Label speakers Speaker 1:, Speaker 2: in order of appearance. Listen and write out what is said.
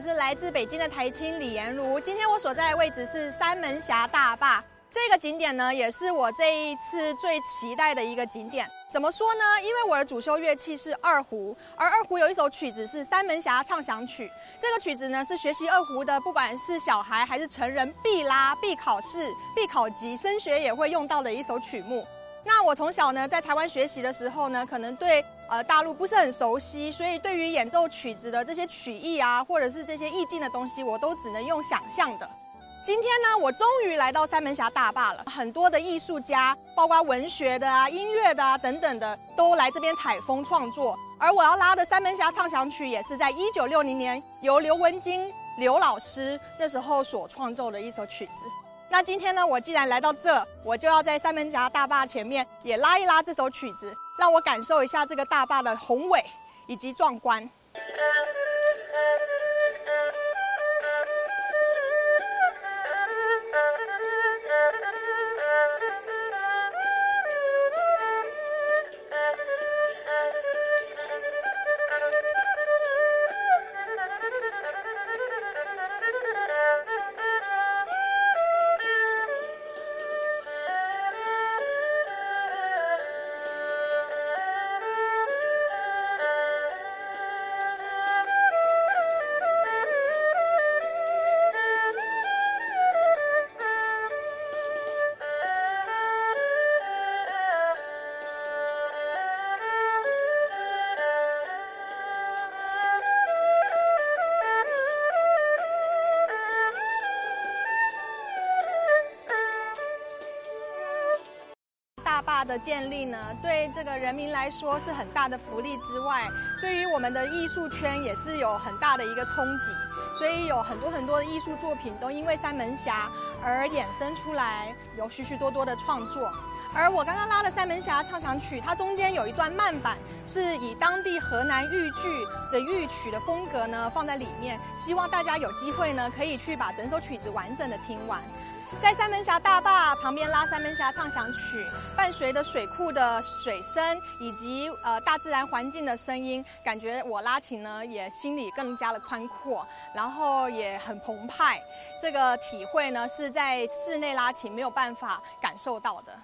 Speaker 1: 是来自北京的台青李延如。今天我所在的位置是三门峡大坝，这个景点呢，也是我这一次最期待的一个景点。怎么说呢？因为我的主修乐器是二胡，而二胡有一首曲子是《三门峡畅想曲》。这个曲子呢，是学习二胡的，不管是小孩还是成人，必拉、必考试、必考级，升学也会用到的一首曲目。那我从小呢，在台湾学习的时候呢，可能对呃大陆不是很熟悉，所以对于演奏曲子的这些曲艺啊，或者是这些意境的东西，我都只能用想象的。今天呢，我终于来到三门峡大坝了，很多的艺术家，包括文学的啊、音乐的啊等等的，都来这边采风创作。而我要拉的三门峡畅想曲，也是在一九六零年由刘文金刘老师那时候所创作的一首曲子。那今天呢，我既然来到这，我就要在三门峡大坝前面也拉一拉这首曲子，让我感受一下这个大坝的宏伟以及壮观。大坝的建立呢，对这个人民来说是很大的福利之外，对于我们的艺术圈也是有很大的一个冲击。所以有很多很多的艺术作品都因为三门峡而衍生出来，有许许多多的创作。而我刚刚拉的三门峡畅想曲，它中间有一段慢板，是以当地河南豫剧的豫曲的风格呢放在里面，希望大家有机会呢可以去把整首曲子完整的听完。在三门峡大坝旁边拉三门峡畅想曲，伴随着水库的水声以及呃大自然环境的声音，感觉我拉琴呢也心里更加的宽阔，然后也很澎湃。这个体会呢是在室内拉琴没有办法感受到的。